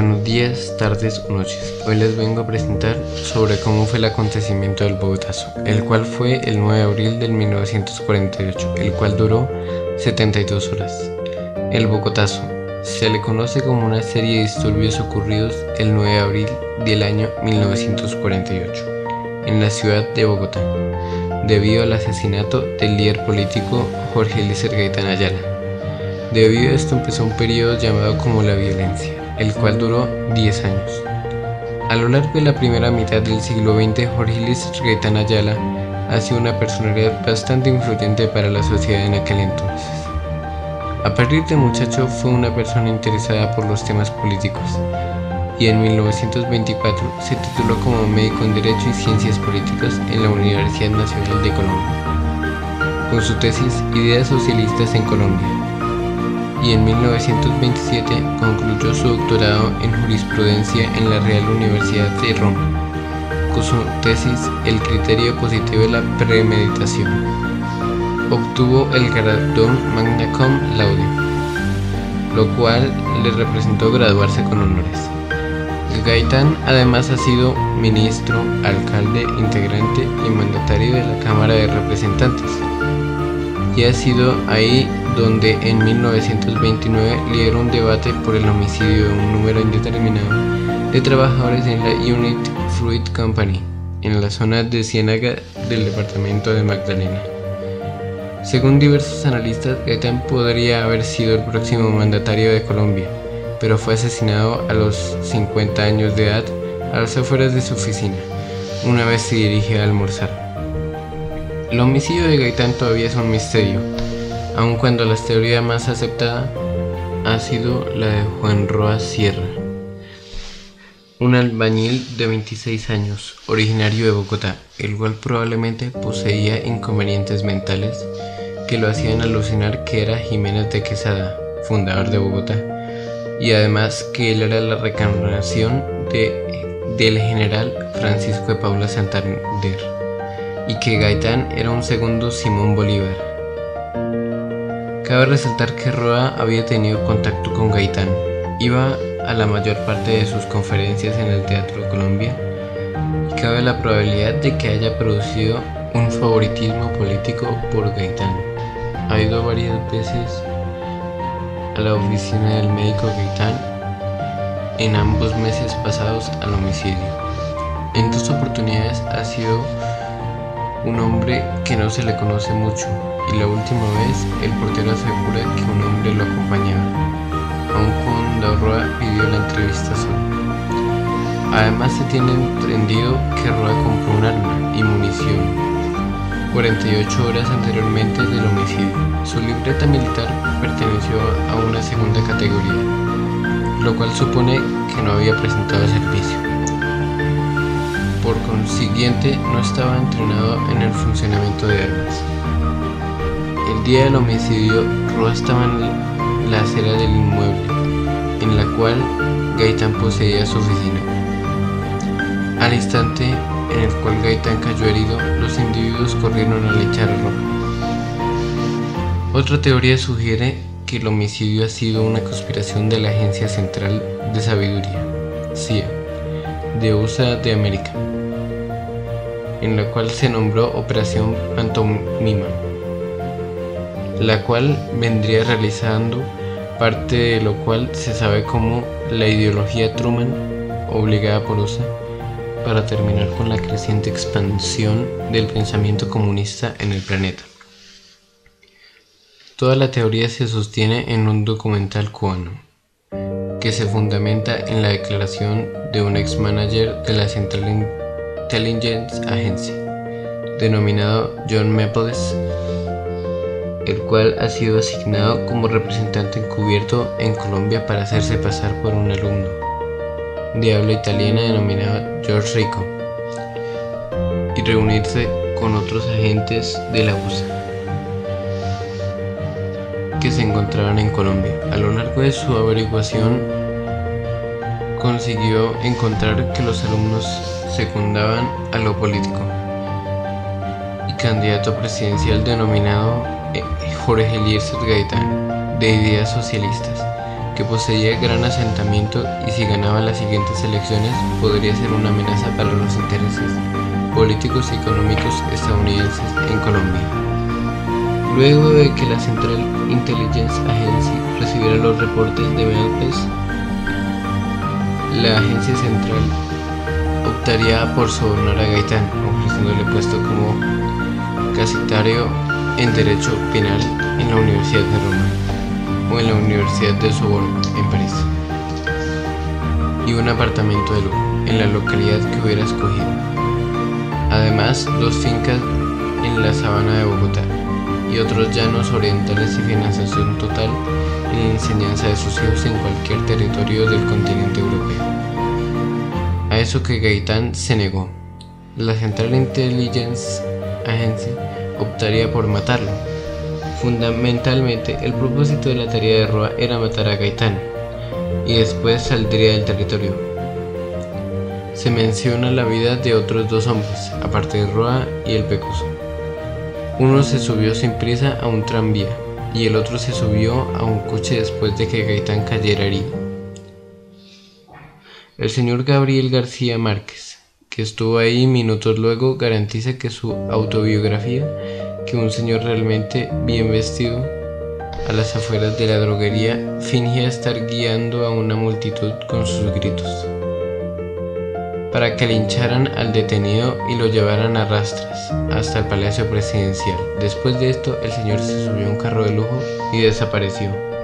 Buenos días, tardes o noches. Hoy les vengo a presentar sobre cómo fue el acontecimiento del Bogotazo, el cual fue el 9 de abril del 1948, el cual duró 72 horas. El Bogotazo se le conoce como una serie de disturbios ocurridos el 9 de abril del año 1948 en la ciudad de Bogotá, debido al asesinato del líder político Jorge Eliezer Gaitán Ayala. Debido a esto empezó un periodo llamado como la violencia el cual duró 10 años. A lo largo de la primera mitad del siglo XX, Jorge Luis Gaitán Ayala ha sido una personalidad bastante influyente para la sociedad en aquel entonces. A partir de muchacho fue una persona interesada por los temas políticos y en 1924 se tituló como médico en Derecho y Ciencias Políticas en la Universidad Nacional de Colombia, con su tesis Ideas Socialistas en Colombia y en 1927 concluyó su doctorado en jurisprudencia en la Real Universidad de Roma, con su tesis El criterio positivo de la premeditación. Obtuvo el galardón Magna Cum Laude, lo cual le representó graduarse con honores. Gaitán además ha sido ministro, alcalde, integrante y mandatario de la Cámara de Representantes y ha sido ahí donde en 1929 lideró un debate por el homicidio de un número indeterminado de trabajadores en la Unit Fruit Company, en la zona de Ciénaga del departamento de Magdalena. Según diversos analistas, Gaitán podría haber sido el próximo mandatario de Colombia, pero fue asesinado a los 50 años de edad a las afueras de su oficina, una vez se dirige a almorzar. El homicidio de Gaitán todavía es un misterio, aun cuando la teoría más aceptada ha sido la de Juan Roa Sierra, un albañil de 26 años, originario de Bogotá, el cual probablemente poseía inconvenientes mentales que lo hacían alucinar que era Jiménez de Quesada, fundador de Bogotá, y además que él era la reencarnación de, del general Francisco de Paula Santander y que Gaitán era un segundo Simón Bolívar. Cabe resaltar que Roa había tenido contacto con Gaitán, iba a la mayor parte de sus conferencias en el Teatro Colombia y cabe la probabilidad de que haya producido un favoritismo político por Gaitán. Ha ido varias veces a la oficina del médico Gaitán en ambos meses pasados al homicidio. En dos oportunidades ha sido un hombre que no se le conoce mucho y la última vez el portero asegura que un hombre lo acompañaba, aun cuando Roa pidió la entrevista solo. Además se tiene entendido que Roa compró un arma y munición 48 horas anteriormente del homicidio. Su libreta militar perteneció a una segunda categoría, lo cual supone que no había presentado servicio por consiguiente no estaba entrenado en el funcionamiento de armas. El día del homicidio, Roa estaba en la acera del inmueble, en la cual Gaitán poseía su oficina. Al instante en el cual Gaitán cayó herido, los individuos corrieron a echar a Roa. Otra teoría sugiere que el homicidio ha sido una conspiración de la Agencia Central de Sabiduría, CIA, de USA de América en la cual se nombró Operación Pantomima, la cual vendría realizando parte de lo cual se sabe como la ideología Truman obligada por USA para terminar con la creciente expansión del pensamiento comunista en el planeta. Toda la teoría se sostiene en un documental cubano que se fundamenta en la declaración de un ex manager de la central Intelligence Agency, denominado John Maples, el cual ha sido asignado como representante encubierto en Colombia para hacerse pasar por un alumno de habla italiana denominado George Rico y reunirse con otros agentes de la USA que se encontraban en Colombia. A lo largo de su averiguación consiguió encontrar que los alumnos secundaban a lo político y candidato presidencial denominado eh, Jorge Eliezer Gaitán, de ideas socialistas, que poseía gran asentamiento y si ganaba las siguientes elecciones podría ser una amenaza para los intereses políticos y económicos estadounidenses en Colombia. Luego de que la Central Intelligence Agency recibiera los reportes de Memphis, la agencia central optaría por sobornar a Gaitán, ofreciéndole puesto como casitario en Derecho Penal en la Universidad de Roma o en la Universidad de Sorbonne en París y un apartamento de en la localidad que hubiera escogido. Además, dos fincas en la sabana de Bogotá y otros llanos orientales y financiación total en la enseñanza de sus hijos en cualquier territorio del continente europeo. Eso que Gaitán se negó. La Central Intelligence Agency optaría por matarlo. Fundamentalmente, el propósito de la tarea de Roa era matar a Gaitán y después saldría del territorio. Se menciona la vida de otros dos hombres, aparte de Roa y el Pecoso. Uno se subió sin prisa a un tranvía y el otro se subió a un coche después de que Gaitán cayera herido. El señor Gabriel García Márquez, que estuvo ahí minutos luego, garantiza que su autobiografía, que un señor realmente bien vestido, a las afueras de la droguería, fingía estar guiando a una multitud con sus gritos para que lincharan al detenido y lo llevaran a rastras hasta el palacio presidencial. Después de esto, el señor se subió a un carro de lujo y desapareció.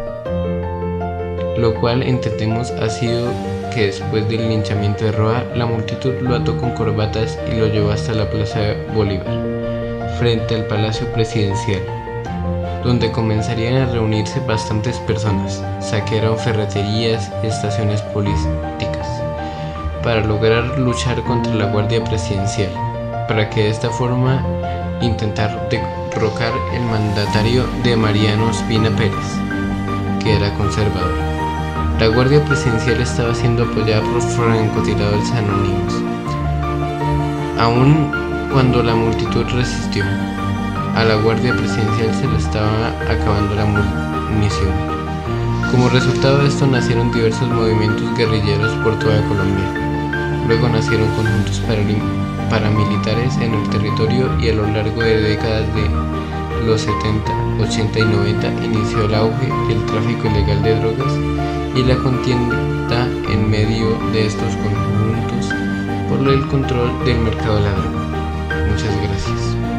Lo cual entendemos ha sido que después del linchamiento de Roa, la multitud lo ató con corbatas y lo llevó hasta la Plaza Bolívar, frente al palacio presidencial, donde comenzarían a reunirse bastantes personas, saquearon ferreterías y estaciones políticas para lograr luchar contra la Guardia Presidencial, para que de esta forma intentar derrocar el mandatario de Mariano Espina Pérez, que era conservador. La Guardia Presidencial estaba siendo apoyada por francotiradores anónimos. Aún cuando la multitud resistió, a la Guardia Presidencial se le estaba acabando la munición. Como resultado de esto nacieron diversos movimientos guerrilleros por toda Colombia. Luego nacieron conjuntos paramilitares en el territorio y a lo largo de décadas de los 70, 80 y 90 inició el auge del tráfico ilegal de drogas y la contienda en medio de estos conjuntos por el control del mercado de la droga. Muchas gracias.